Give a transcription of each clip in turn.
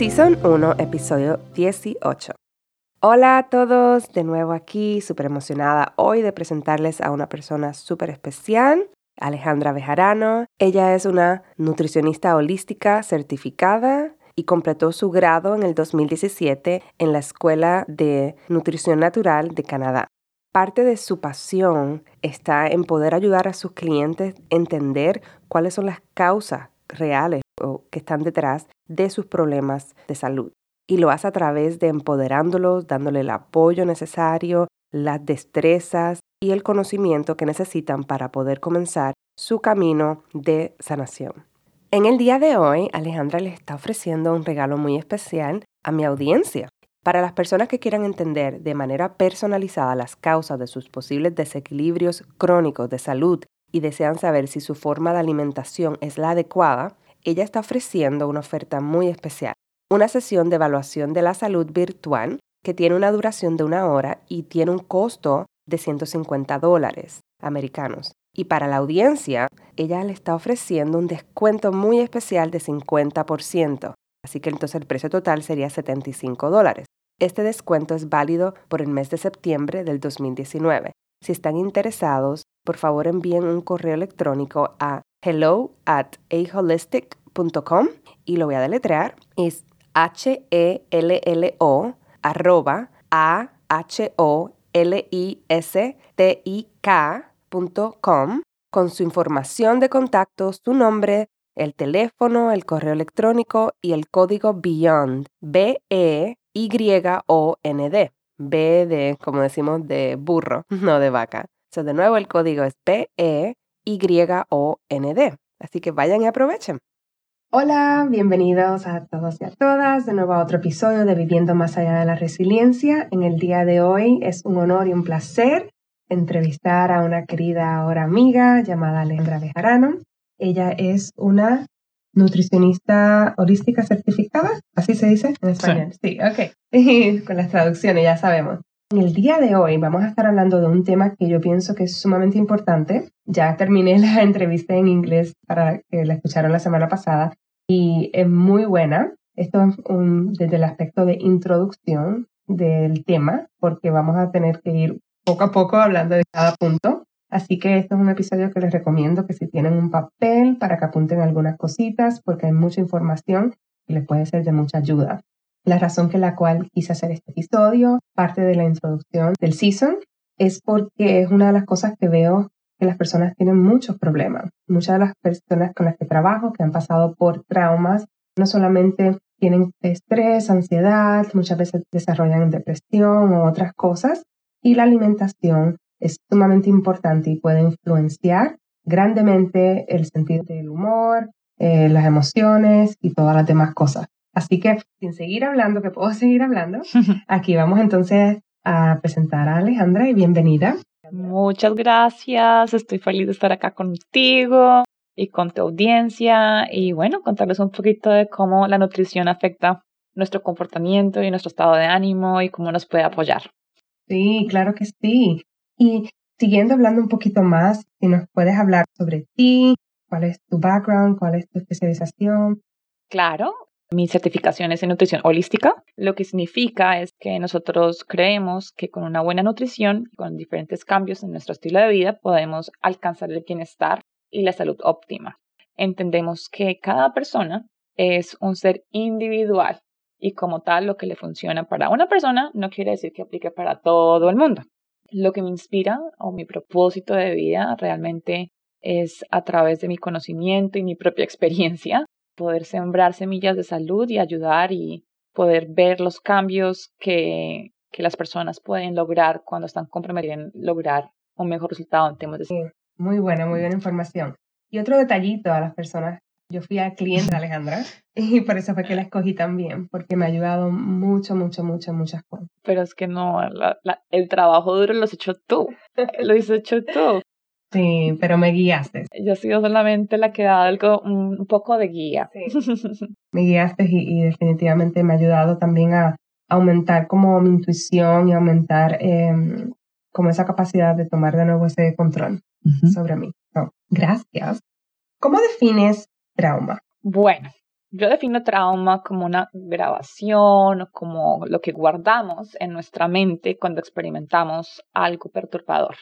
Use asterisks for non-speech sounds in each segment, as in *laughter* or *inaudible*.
Season 1, episodio 18. Hola a todos, de nuevo aquí, súper emocionada hoy de presentarles a una persona súper especial. Alejandra Bejarano. Ella es una nutricionista holística certificada y completó su grado en el 2017 en la Escuela de Nutrición Natural de Canadá. Parte de su pasión está en poder ayudar a sus clientes a entender cuáles son las causas reales o que están detrás de sus problemas de salud. Y lo hace a través de empoderándolos, dándole el apoyo necesario, las destrezas y el conocimiento que necesitan para poder comenzar su camino de sanación. En el día de hoy, Alejandra le está ofreciendo un regalo muy especial a mi audiencia. Para las personas que quieran entender de manera personalizada las causas de sus posibles desequilibrios crónicos de salud y desean saber si su forma de alimentación es la adecuada, ella está ofreciendo una oferta muy especial, una sesión de evaluación de la salud virtual que tiene una duración de una hora y tiene un costo de 150 dólares americanos. Y para la audiencia, ella le está ofreciendo un descuento muy especial de 50%. Así que entonces el precio total sería 75 dólares. Este descuento es válido por el mes de septiembre del 2019. Si están interesados, por favor envíen un correo electrónico a hello at aholistic.com y lo voy a deletrear. Es H-E-L-L-O arroba A-H-O L-I-S-T-I-K.com con su información de contacto, su nombre, el teléfono, el correo electrónico y el código BEYOND, B-E-Y-O-N-D. B de, como decimos, de burro, *laughs* no de vaca. So, de nuevo, el código es B-E-Y-O-N-D. Así que vayan y aprovechen. Hola, bienvenidos a todos y a todas de nuevo a otro episodio de Viviendo más allá de la resiliencia. En el día de hoy es un honor y un placer entrevistar a una querida ahora amiga llamada Alejandra Bejarano. Ella es una nutricionista holística certificada, así se dice en español. Sí, ok. *laughs* Con las traducciones ya sabemos. En el día de hoy vamos a estar hablando de un tema que yo pienso que es sumamente importante. Ya terminé *laughs* la entrevista en inglés para que la escucharon la semana pasada y es muy buena. Esto es desde el aspecto de introducción del tema, porque vamos a tener que ir poco a poco hablando de cada punto. Así que este es un episodio que les recomiendo que si tienen un papel para que apunten algunas cositas, porque hay mucha información y les puede ser de mucha ayuda. La razón que la cual quise hacer este episodio, parte de la introducción del season, es porque es una de las cosas que veo que las personas tienen muchos problemas. Muchas de las personas con las que trabajo, que han pasado por traumas, no solamente tienen estrés, ansiedad, muchas veces desarrollan depresión o otras cosas. Y la alimentación es sumamente importante y puede influenciar grandemente el sentido del humor, eh, las emociones y todas las demás cosas. Así que, sin seguir hablando, que puedo *laughs* seguir hablando, *laughs* aquí vamos entonces a presentar a Alejandra y bienvenida. Muchas gracias, estoy feliz de estar acá contigo y con tu audiencia y bueno, contarles un poquito de cómo la nutrición afecta nuestro comportamiento y nuestro estado de ánimo y cómo nos puede apoyar. Sí, claro que sí. Y siguiendo hablando un poquito más, si nos puedes hablar sobre ti, cuál es tu background, cuál es tu especialización. Claro, mi certificación es en nutrición holística, lo que significa es que nosotros creemos que con una buena nutrición, con diferentes cambios en nuestro estilo de vida, podemos alcanzar el bienestar y la salud óptima. Entendemos que cada persona es un ser individual y como tal lo que le funciona para una persona no quiere decir que aplique para todo el mundo. Lo que me inspira o mi propósito de vida realmente es a través de mi conocimiento y mi propia experiencia poder sembrar semillas de salud y ayudar y poder ver los cambios que, que las personas pueden lograr cuando están comprometidas en lograr un mejor resultado en temas de salud. muy buena, muy buena información. Y otro detallito a las personas Yo fui a cliente *laughs* Alejandra y por eso fue que la escogí también, porque me ha ayudado mucho, mucho, mucho, muchas cosas. Pero es que no, el trabajo duro lo has hecho tú, lo has hecho tú. Sí, pero me guiaste. Yo he sido solamente la que da algo, un poco de guía. Sí. me guiaste y, definitivamente me ha ayudado también a aumentar como mi intuición y aumentar em, como esa capacidad de tomar de nuevo ese control sobre mí. gracias. ¿Cómo defines trauma? Bueno, yo defino trauma como una grabación, como lo que guardamos en nuestra mente cuando experimentamos algo perturbador.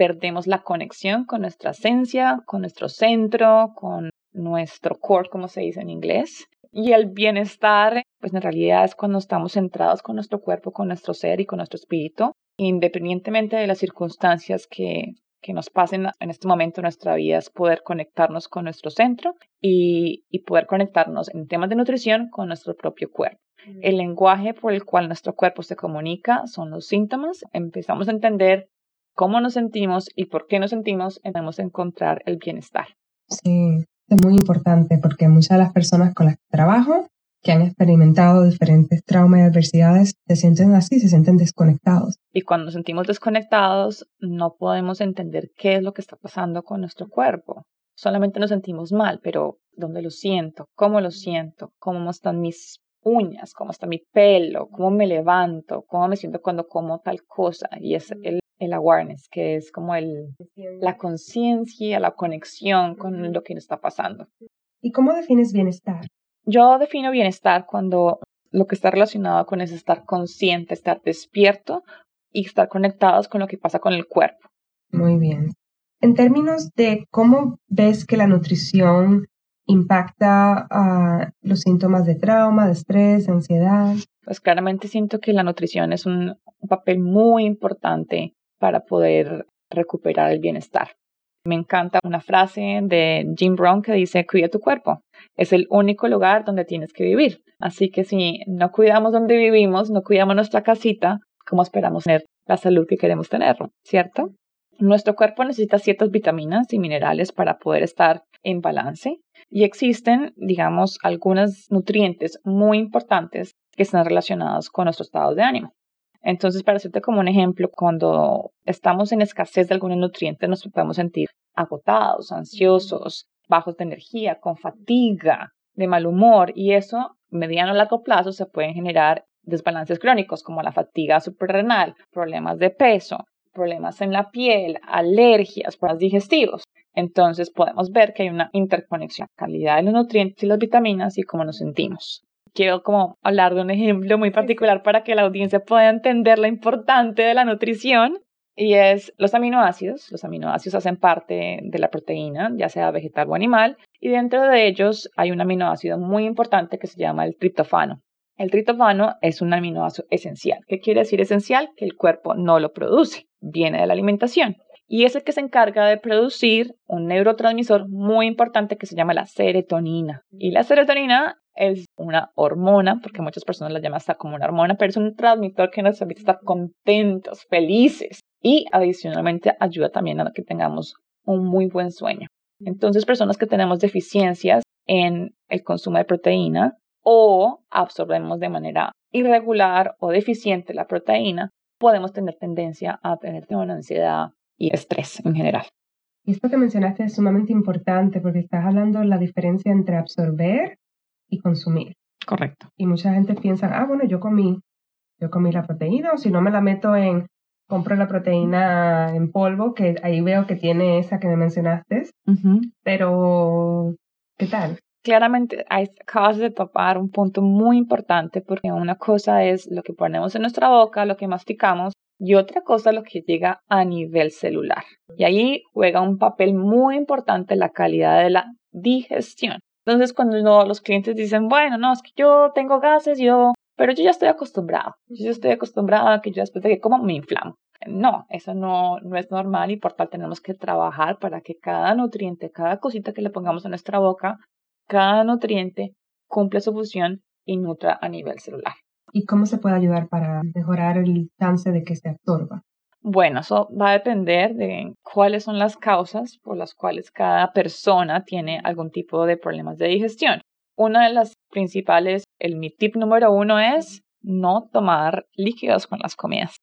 Perdemos la conexión con nuestra esencia, con nuestro centro, con nuestro core, como se dice en inglés. Y el bienestar, pues en realidad es cuando estamos centrados con nuestro cuerpo, con nuestro ser y con nuestro espíritu, independientemente de las circunstancias que, que nos pasen en este momento en nuestra vida, es poder conectarnos con nuestro centro y, y poder conectarnos en temas de nutrición con nuestro propio cuerpo. El lenguaje por el cual nuestro cuerpo se comunica son los síntomas. Empezamos a entender cómo nos sentimos y por qué nos sentimos, debemos encontrar el bienestar. Sí, es muy importante porque muchas de las personas con las que trabajo que han experimentado diferentes traumas y adversidades se sienten así, se sienten desconectados. Y cuando nos sentimos desconectados, no podemos entender qué es lo que está pasando con nuestro cuerpo. Solamente nos sentimos mal, pero ¿dónde lo siento? ¿Cómo lo siento? ¿Cómo están mis uñas? ¿Cómo está mi pelo? ¿Cómo me levanto? ¿Cómo me siento cuando como tal cosa? Y es el, el awareness, que es como el, la conciencia, la conexión con lo que nos está pasando. ¿Y cómo defines bienestar? Yo defino bienestar cuando lo que está relacionado con es estar consciente, estar despierto y estar conectados con lo que pasa con el cuerpo. Muy bien. En términos de cómo ves que la nutrición impacta a los síntomas de trauma, de estrés, de ansiedad. Pues claramente siento que la nutrición es un papel muy importante para poder recuperar el bienestar. Me encanta una frase de Jim Brown que dice, cuida tu cuerpo. Es el único lugar donde tienes que vivir. Así que si no cuidamos donde vivimos, no cuidamos nuestra casita, ¿cómo esperamos tener la salud que queremos tener? ¿Cierto? Nuestro cuerpo necesita ciertas vitaminas y minerales para poder estar en balance y existen, digamos, algunos nutrientes muy importantes que están relacionados con nuestro estado de ánimo. Entonces, para hacerte como un ejemplo, cuando estamos en escasez de algún nutriente, nos podemos sentir agotados, ansiosos, bajos de energía, con fatiga, de mal humor, y eso, mediano a largo plazo, se pueden generar desbalances crónicos como la fatiga suprarrenal, problemas de peso, problemas en la piel, alergias, problemas digestivos. Entonces podemos ver que hay una interconexión, calidad de los nutrientes y las vitaminas y cómo nos sentimos quiero como hablar de un ejemplo muy particular para que la audiencia pueda entender lo importante de la nutrición y es los aminoácidos. Los aminoácidos hacen parte de la proteína, ya sea vegetal o animal, y dentro de ellos hay un aminoácido muy importante que se llama el triptofano. El triptofano es un aminoácido esencial. ¿Qué quiere decir esencial? Que el cuerpo no lo produce, viene de la alimentación. Y es el que se encarga de producir un neurotransmisor muy importante que se llama la serotonina. Y la serotonina es una hormona, porque muchas personas la llaman hasta como una hormona, pero es un transmisor que nos permite estar contentos, felices y adicionalmente ayuda también a que tengamos un muy buen sueño. Entonces, personas que tenemos deficiencias en el consumo de proteína o absorbemos de manera irregular o deficiente la proteína, podemos tener tendencia a tener una ansiedad y estrés en general. Esto que mencionaste es sumamente importante porque estás hablando de la diferencia entre absorber y consumir. Correcto. Y mucha gente piensa, ah, bueno, yo comí, yo comí la proteína, o si no me la meto en, compro la proteína en polvo, que ahí veo que tiene esa que me mencionaste, pero ¿qué tal? Claramente acabas de topar un punto muy importante porque una cosa es lo que ponemos en nuestra boca, lo que masticamos, y otra cosa lo que llega a nivel celular. Y ahí juega un papel muy importante la calidad de la digestión. Entonces, cuando los clientes dicen, bueno, no, es que yo tengo gases, yo, pero yo ya estoy acostumbrado, yo ya estoy acostumbrado a que yo después de que como me inflamo. No, eso no, no es normal y por tal tenemos que trabajar para que cada nutriente, cada cosita que le pongamos a nuestra boca, cada nutriente cumpla su función y nutra a nivel celular. ¿Y cómo se puede ayudar para mejorar el chance de que se absorba? Bueno, eso va a depender de cuáles son las causas por las cuales cada persona tiene algún tipo de problemas de digestión. Una de las principales, el mi tip número uno es no tomar líquidos con las comidas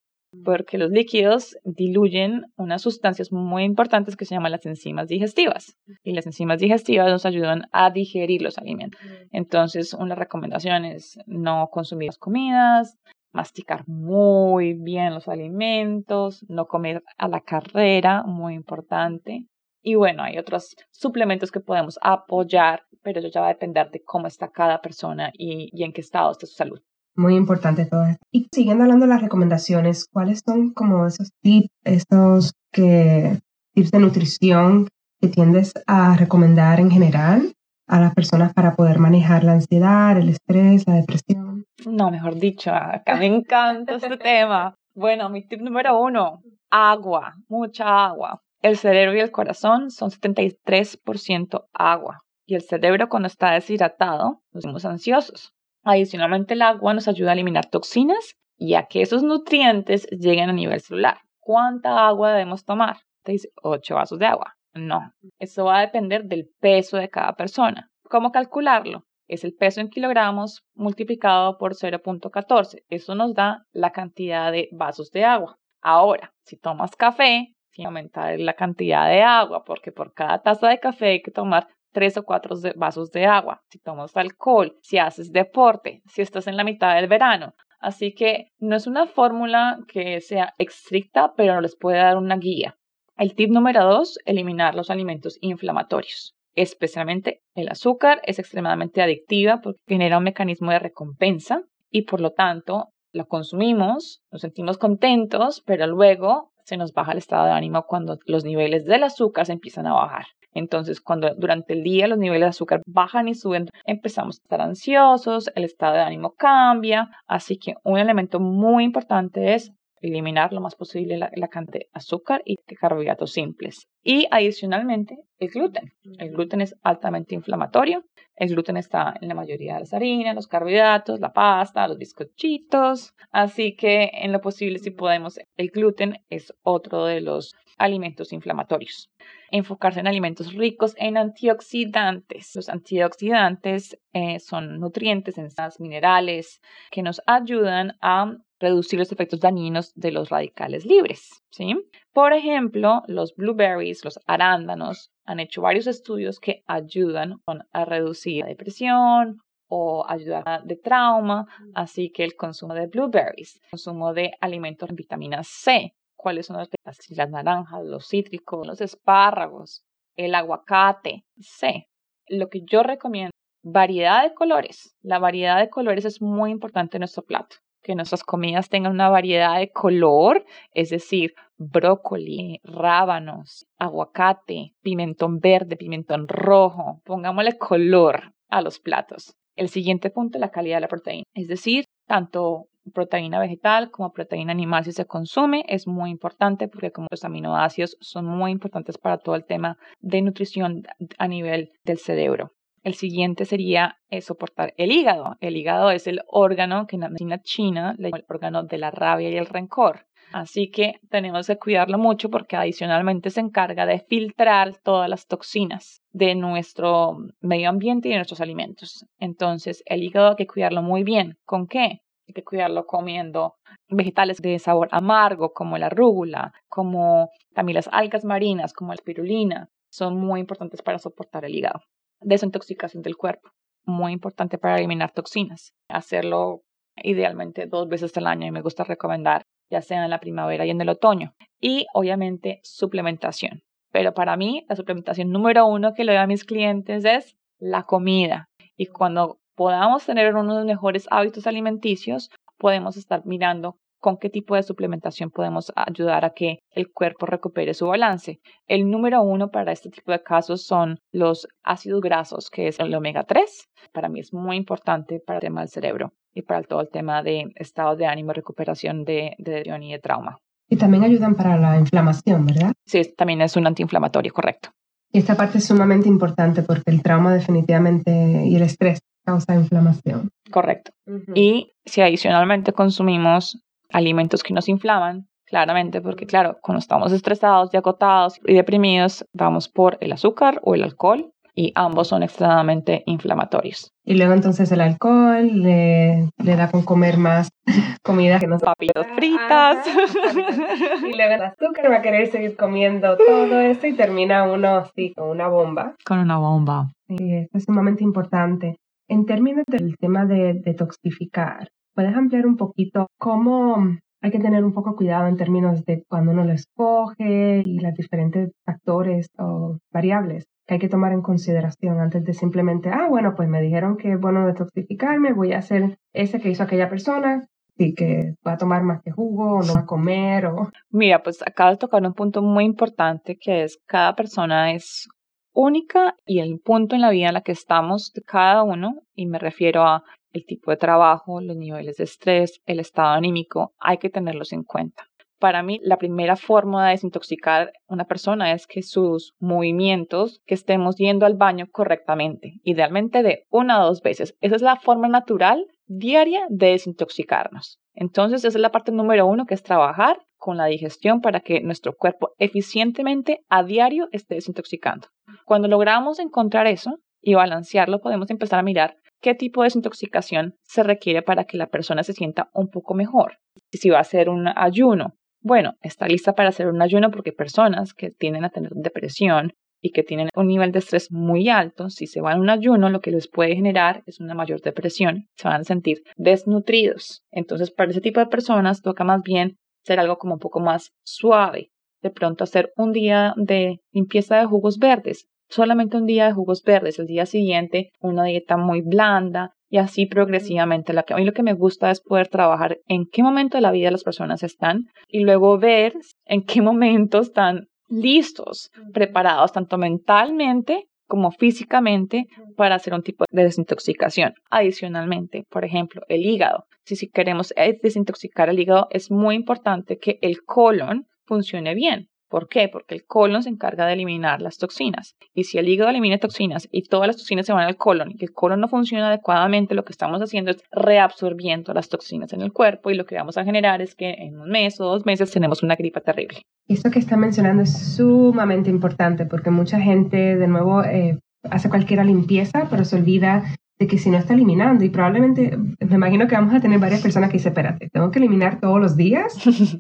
porque los líquidos diluyen unas sustancias muy importantes que se llaman las enzimas digestivas y las enzimas digestivas nos ayudan a digerir los alimentos. Entonces, una recomendación es no consumir las comidas, masticar muy bien los alimentos, no comer a la carrera, muy importante. Y bueno, hay otros suplementos que podemos apoyar, pero eso ya va a depender de cómo está cada persona y, en qué estado está su salud. Muy importante todo esto. Y siguiendo hablando de las recomendaciones, ¿cuáles son como esos tips, esos tips de nutrición que tiendes a recomendar en general a las personas para poder manejar la ansiedad, el estrés, la depresión? No, mejor dicho, acá me encanta este tema. Bueno, mi tip número uno, agua, mucha agua. El cerebro y el corazón son 73% agua. Y el cerebro cuando está deshidratado, nos sentimos ansiosos. Adicionalmente, el agua nos ayuda a eliminar toxinas y a que esos nutrientes lleguen a nivel celular. ¿Cuánta agua debemos tomar? Te dice 8 vasos de agua. No, eso va a depender del peso de cada persona. ¿Cómo calcularlo? Es el peso en kilogramos multiplicado por 0.14. Eso nos da la cantidad de vasos de agua. Ahora, si tomas café, sin aumentar la cantidad de agua, porque por cada taza de café hay que tomar tres o cuatro vasos de agua, si tomas alcohol, si haces deporte, si estás en la mitad del verano. Así que no es una fórmula que sea estricta, pero les puede dar una guía. El tip número dos, eliminar los alimentos inflamatorios. Especialmente el azúcar es extremadamente adictiva porque genera un mecanismo de recompensa y por lo tanto lo consumimos, nos sentimos contentos, pero luego se nos baja el estado de ánimo cuando los niveles del azúcar se empiezan a bajar. Entonces, cuando durante el día los niveles de azúcar bajan y suben, empezamos a estar ansiosos, el estado de ánimo cambia. Así que un elemento muy importante es eliminar lo más posible la, cantidad de azúcar y de carbohidratos simples. Y adicionalmente, el gluten. El gluten es altamente inflamatorio. El gluten está en la mayoría de las harinas, los carbohidratos, la pasta, los bizcochitos. Así que en lo posible, si podemos, el gluten es otro de los alimentos inflamatorios. Enfocarse en alimentos ricos en antioxidantes. Los antioxidantes eh, son nutrientes, ensas minerales que nos ayudan a reducir los efectos dañinos de los radicales libres. ¿sí? Por ejemplo, los blueberries, los arándanos, han hecho varios estudios que ayudan a reducir la depresión o ayudar de trauma, así que el consumo de blueberries, consumo de alimentos con vitamina C, cuáles son las, las naranjas, los cítricos, los espárragos, el aguacate, C. Lo que yo recomiendo, variedad de colores. La variedad de colores es muy importante en nuestro plato que nuestras comidas tengan una variedad de color, es decir, brócoli, rábanos, aguacate, pimentón verde, pimentón rojo. Pongámosle color a los platos. El siguiente punto es la calidad de la proteína, es decir, tanto proteína vegetal como proteína animal si se consume es muy importante porque como los aminoácidos son muy importantes para todo el tema de nutrición a nivel del cerebro. El siguiente sería eh, soportar el hígado. El hígado es el órgano que en la medicina china le llama el órgano de la rabia y el rencor. Así que tenemos que cuidarlo mucho porque adicionalmente se encarga de filtrar todas las toxinas de nuestro medio ambiente y de nuestros alimentos. Entonces, el hígado hay que cuidarlo muy bien. ¿Con qué? Hay que cuidarlo comiendo vegetales de sabor amargo como la rúgula, como también las algas marinas como la espirulina. Son muy importantes para soportar el hígado desintoxicación del cuerpo, muy importante para eliminar toxinas. Hacerlo idealmente dos veces al año y me gusta recomendar, ya sea en la primavera y en el otoño. Y obviamente suplementación. Pero para mí, la suplementación número uno que le doy a mis clientes es la comida. Y cuando podamos tener unos mejores hábitos alimenticios, podemos estar mirando con qué tipo de suplementación podemos ayudar a que el cuerpo recupere su balance. El número uno para este tipo de casos son los ácidos grasos, que es el omega 3. Para mí es muy importante para el tema del cerebro y para todo el tema de estado de ánimo, recuperación de, de y de trauma. Y también ayudan para la inflamación, ¿verdad? Sí, también es un antiinflamatorio, correcto. Y esta parte es sumamente importante porque el trauma definitivamente y el estrés causa inflamación. Correcto. Y si adicionalmente consumimos alimentos que nos inflaman, Claramente, porque claro, cuando estamos estresados y agotados y deprimidos, vamos por el azúcar o el alcohol y ambos son extremadamente inflamatorios. Y luego entonces el alcohol le, le da con comer más *laughs* comida que nos... Papitas fritas. y luego el azúcar va a querer seguir comiendo todo eso y termina uno así, con una bomba. Con una bomba. Sí, esto es sumamente importante. En términos del tema de detoxificar, ¿puedes ampliar un poquito cómo hay que tener un poco cuidado en términos de cuando uno lo escoge y los diferentes factores o variables que hay que tomar en consideración antes de simplemente, ah, bueno, pues me dijeron que es bueno detoxificarme, voy a hacer ese que hizo aquella persona, y que va a tomar más que jugo o no va a comer o... Mira, pues acaba de tocar un punto muy importante que es cada persona es única y el punto en la vida en la que estamos cada uno, y me refiero a el tipo de trabajo, los niveles de estrés, el estado anímico, hay que tenerlos en cuenta. Para mí, la primera forma de desintoxicar una persona es que sus movimientos, que estemos yendo al baño correctamente, idealmente de una o dos veces. Esa es la forma natural diaria de desintoxicarnos. Entonces, esa es la parte número uno, que es trabajar con la digestión para que nuestro cuerpo eficientemente a diario esté desintoxicando. Cuando logramos encontrar eso y balancearlo, podemos empezar a mirar qué tipo de desintoxicación se requiere para que la persona se sienta un poco mejor. Si va a ser un ayuno, bueno, está lista para hacer un ayuno porque personas que tienden a tener depresión y que tienen un nivel de estrés muy alto, si se van a un ayuno, lo que les puede generar es una mayor depresión, se van a sentir desnutridos. Entonces, para ese tipo de personas toca más bien ser algo como un poco más suave. De pronto hacer un día de limpieza de jugos verdes, solamente un día de jugos verdes, el día siguiente una dieta muy blanda, y así progresivamente. a mí lo que me gusta es poder trabajar en qué momento de la vida las personas están y luego ver en qué *laughs* momento están listos, preparados tanto mentalmente como físicamente para hacer un tipo de desintoxicación. Adicionalmente, por ejemplo, el hígado. Si, si queremos eh, desintoxicar el hígado, es muy importante que el colon funcione bien. ¿Por qué? Porque el colon se encarga de eliminar las toxinas. Y si el hígado elimina toxinas y todas las toxinas se van al colon y el colon no funciona adecuadamente, lo que estamos haciendo es reabsorbiendo las toxinas en el cuerpo y lo que vamos a generar es que en un mes o dos meses tenemos una gripa terrible. Esto que está mencionando es sumamente importante porque mucha gente, de nuevo, eh, hace cualquier limpieza, pero se olvida de que si no está eliminando, y probablemente me imagino que vamos a tener varias personas que dicen, espérate, ¿tengo que eliminar todos los días? *laughs*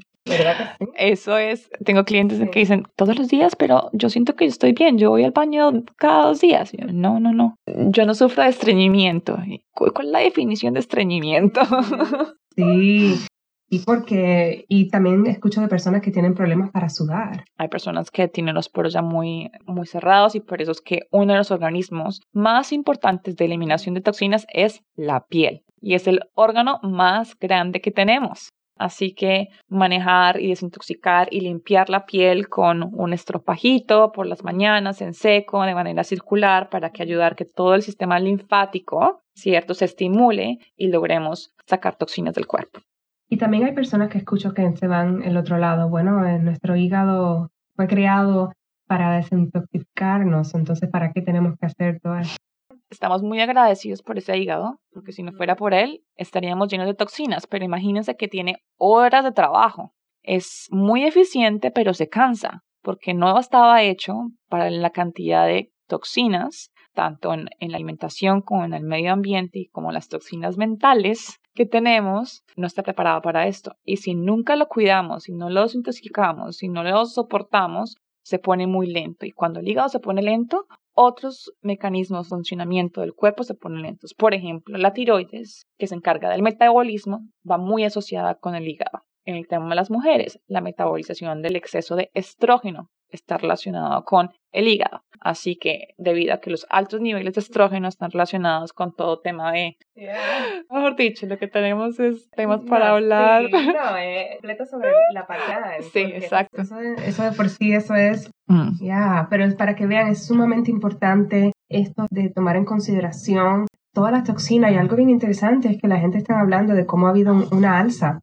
Eso es, tengo clientes que dicen todos los días, pero yo siento que estoy bien, yo voy al baño cada dos días. no, no, no, yo no sufro de estreñimiento. ¿Cuál es la definición de estreñimiento? *laughs* Sí, y porque, y también escucho de personas que tienen problemas para sudar. Hay personas que tienen los poros ya muy, muy cerrados y por eso es que uno de los organismos más importantes de eliminación de toxinas es la piel. Y es el órgano más grande que tenemos. Así que manejar y desintoxicar y limpiar la piel con un estropajito por las mañanas en seco de manera circular para que ayudar que todo el sistema linfático, cierto, se estimule y logremos sacar toxinas del cuerpo. Y también hay personas que escucho que se van el otro lado. Bueno, nuestro hígado fue creado para desintoxicarnos, entonces ¿para qué tenemos que hacer todo eso? Estamos muy agradecidos por ese hígado, porque si no fuera por él, estaríamos llenos de toxinas, pero imagínense que tiene horas de trabajo. Es muy eficiente, pero se cansa, porque no estaba hecho para la cantidad de toxinas, tanto en, en la alimentación como en el medio ambiente y como las toxinas mentales que tenemos, no está preparado para esto. Y si nunca lo cuidamos, si no lo desintoxicamos, si no lo soportamos, se pone muy lento. Y cuando el hígado se pone lento, otros mecanismos de funcionamiento del cuerpo se ponen lentos. Por ejemplo, la tiroides, que se encarga del metabolismo, va muy asociada con el hígado. En el tema de las mujeres, la metabolización del exceso de estrógeno está relacionado con el hígado. Así que debido a que los altos niveles de estrógeno están relacionados con todo tema de... Mejor dicho, lo que tenemos es temas para hablar. Sí, no, *laughs* eh, sobre la patada. Sí, exacto. Eso, de por sí, eso es... Mm. Ya, pero para que vean, es sumamente importante esto de tomar en consideración todas las toxinas. Y algo bien interesante es que la gente está hablando de cómo ha habido una alza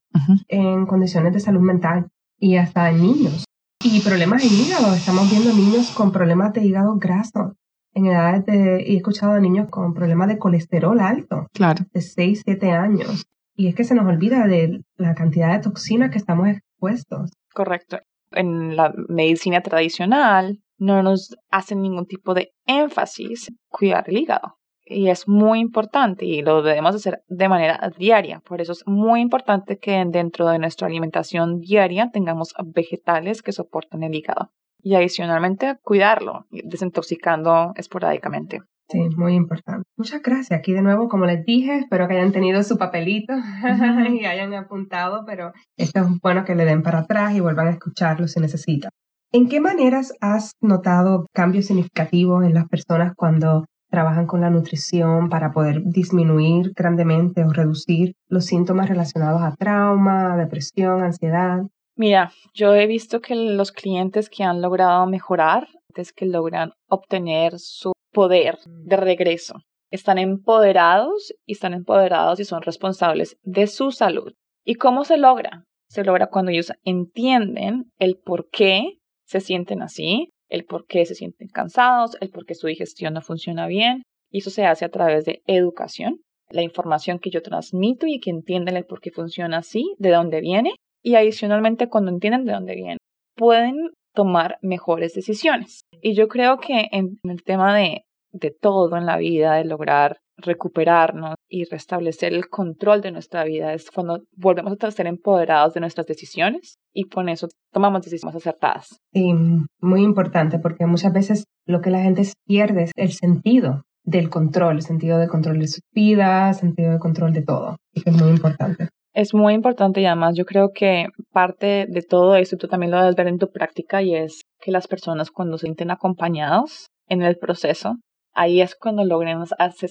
en condiciones de salud mental y hasta en niños. Y problemas en hígado. Estamos viendo niños con problemas de hígado graso. En edades de, he escuchado a niños con problemas de colesterol alto. Claro. De 6, 7 años. Y es que se nos olvida de la cantidad de toxinas que estamos puestos. Correcto. En la medicina tradicional no nos hacen ningún tipo de énfasis en cuidar el hígado. Y es muy importante y lo debemos hacer de manera diaria. Por eso es muy importante que dentro de nuestra alimentación diaria tengamos vegetales que soporten el hígado. Y adicionalmente cuidarlo, desintoxicando esporádicamente. Sí, muy importante. Muchas gracias. Aquí de nuevo, como les dije, espero que hayan tenido su papelito *laughs* y hayan apuntado, pero esto es bueno que le den para atrás y vuelvan a escucharlo si necesitan. ¿En qué maneras has notado cambios significativos en las personas cuando trabajan con la nutrición para poder disminuir grandemente o reducir los síntomas relacionados a trauma, depresión, ansiedad? Mira, yo he visto que los clientes que han logrado mejorar es que logran obtener su poder de regreso. Están empoderados y están empoderados y son responsables de su salud. ¿Y cómo se logra? Se logra cuando ellos entienden el por qué se sienten así, el por qué se sienten cansados, el por qué su digestión no funciona bien. Y eso se hace a través de educación, la información que yo transmito y que entienden el por qué funciona así, de dónde viene. Y adicionalmente, cuando entienden de dónde viene, pueden tomar mejores decisiones. Y yo creo que en, el tema de, de todo en la vida, de lograr recuperarnos y restablecer el control de nuestra vida, es cuando volvemos a ser empoderados de nuestras decisiones y con eso tomamos decisiones acertadas. Sí, muy importante porque muchas veces lo que la gente pierde es el sentido del control, el sentido de control de su vida, el sentido de control de todo, y que es muy importante. Es muy importante y además yo creo que parte de todo esto, tú también lo debes ver en tu práctica y es que las personas cuando se sienten acompañados en el proceso, ahí es cuando logran,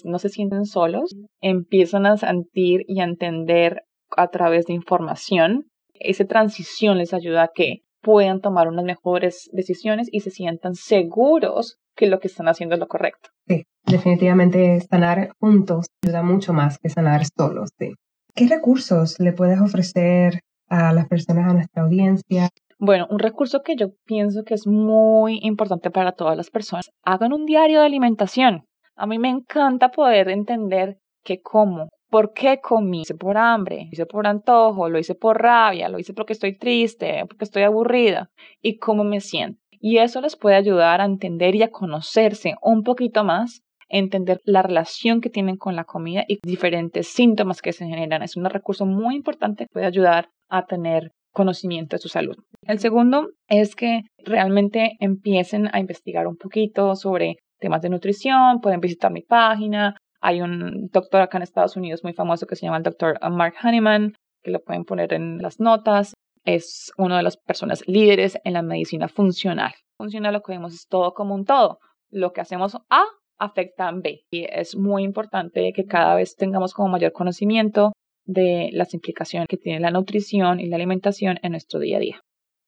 no se sienten solos, empiezan a sentir y a entender a través de información. Esa transición les ayuda a que puedan tomar unas mejores decisiones y se sientan seguros que lo que están haciendo es lo correcto. Sí, definitivamente sanar juntos ayuda mucho más que sanar solos, sí. ¿Qué recursos le puedes ofrecer a las personas, a nuestra audiencia? Bueno, un recurso que yo pienso que es muy importante para todas las personas, hagan un diario de alimentación. A mí me encanta poder entender qué como, por qué comí, hice por hambre, hice por antojo, lo hice por rabia, lo hice porque estoy triste, porque estoy aburrida y cómo me siento. Y eso les puede ayudar a entender y a conocerse un poquito más entender la relación que tienen con la comida y diferentes síntomas que se generan. Es un recurso muy importante que puede ayudar a tener conocimiento de su salud. El segundo es que realmente empiecen a investigar un poquito sobre temas de nutrición, pueden visitar mi página. Hay un doctor acá en Estados Unidos muy famoso que se llama el doctor Mark Hahnemann, que lo pueden poner en las notas. Es una de las personas líderes en la medicina funcional. Funcional lo que vemos es todo como un todo. Lo que hacemos A afectan B. Y es muy importante que cada vez tengamos como mayor conocimiento de las implicaciones que tiene la nutrición y la alimentación en nuestro día a día.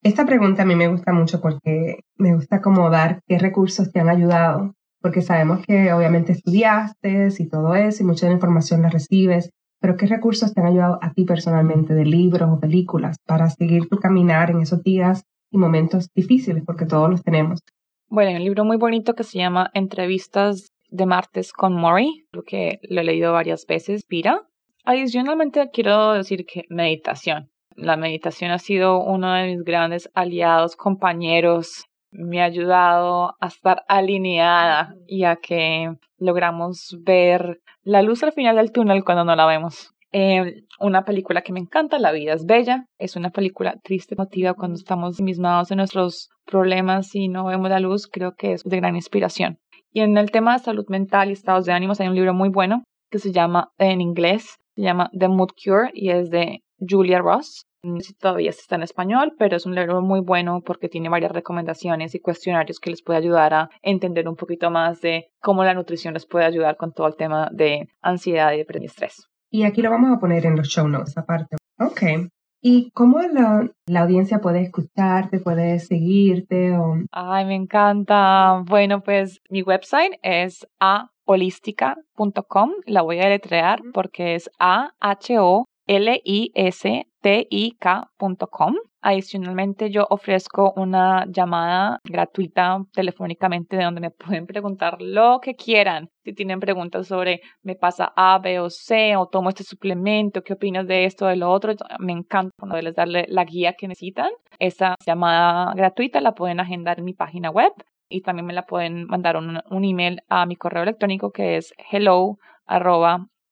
Esta pregunta a mí me gusta mucho porque me gusta como dar qué recursos te han ayudado, porque sabemos que obviamente estudiaste y todo eso y mucha información la recibes, pero qué recursos te han ayudado a ti personalmente de libros o películas para seguir tu caminar en esos días y momentos difíciles, porque todos los tenemos. Bueno, hay un libro muy bonito que se llama Entrevistas de martes con Mori, lo que lo he leído varias veces, Pira. Adicionalmente quiero decir que meditación. La meditación ha sido uno de mis grandes aliados, compañeros. Me ha ayudado a estar alineada y a que logramos ver la luz al final del túnel cuando no la vemos. Eh, una película que me encanta, La vida es bella. Es una película triste, emotiva cuando estamos mismados en nuestros problemas y no vemos la luz. Creo que es de gran inspiración. Y en el tema de salud mental y estados de ánimos hay un libro muy bueno que se llama, en inglés, se llama The Mood Cure y es de Julia Ross. No sé si todavía está en español, pero es un libro muy bueno porque tiene varias recomendaciones y cuestionarios que les puede ayudar a entender un poquito más de cómo la nutrición les puede ayudar con todo el tema de ansiedad y y estrés. Y aquí lo vamos a poner en los show notes aparte. Ok. ¿Y cómo la, la, audiencia puede escucharte, puede seguirte? O... Ay, me encanta. Bueno, pues mi website es aholística.com. La voy a deletrear porque es A-H-O-L-I-S-T-I-K.com. Adicionalmente, yo ofrezco una llamada gratuita telefónicamente de donde me *laughs* pueden preguntar lo que quieran. Si tienen preguntas sobre me pasa A, B o C o tomo este suplemento, qué opinas de esto, de lo otro, me encanta poderles darle la guía que necesitan. Esa llamada gratuita la pueden agendar en mi página web y también me la pueden mandar un, un email a mi correo electrónico que es hello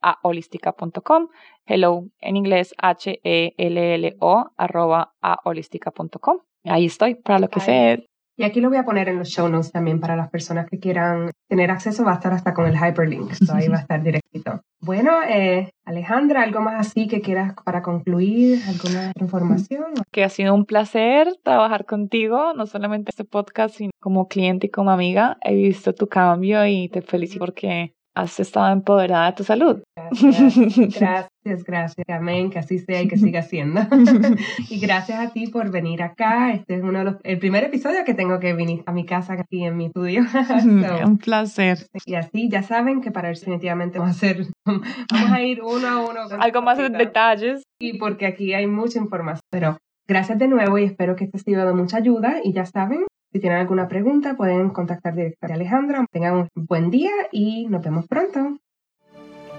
a holística.com. Hello en inglés H-E-L-L-O arroba a holística.com. Ahí estoy para lo que sea. Y aquí lo voy a poner en los show notes también para las personas que quieran tener acceso. Va a estar hasta con el hyperlink. ahí va a estar directito. *laughs* Bueno, eh, Alejandra, ¿algo más así que quieras para concluir? ¿Alguna información? Que ha sido un placer trabajar contigo, no solamente este podcast, sino como cliente y como amiga. He visto tu cambio y te felicito porque has estado empoderada de tu salud. *laughs* Gracias, gracias, Amén, que así sea y que siga siendo. *laughs* y gracias a ti por venir acá. Este es uno de los, el primer episodio que tengo que venir a mi casa aquí en mi estudio. *laughs* Un placer. Y así ya saben que para definitivamente vamos a hacer, vamos a ir uno a uno. Algo más de detalles. Y porque aquí hay mucha información. Pero gracias de nuevo y espero que este ha sido de mucha ayuda. Y ya saben, si tienen alguna pregunta, pueden contactar directamente a Alejandra. Tengan un buen día y nos vemos pronto.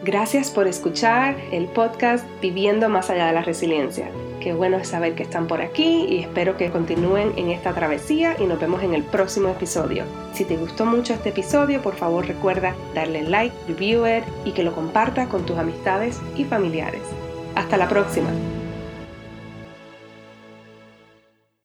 Gracias por escuchar el podcast Viviendo más allá de la resiliencia. Qué bueno es saber que están por aquí y espero que continúen en esta travesía y nos vemos en el próximo episodio. Si te gustó mucho este episodio, por favor recuerda darle like, review it y que lo compartas con tus amistades y familiares. Hasta la próxima.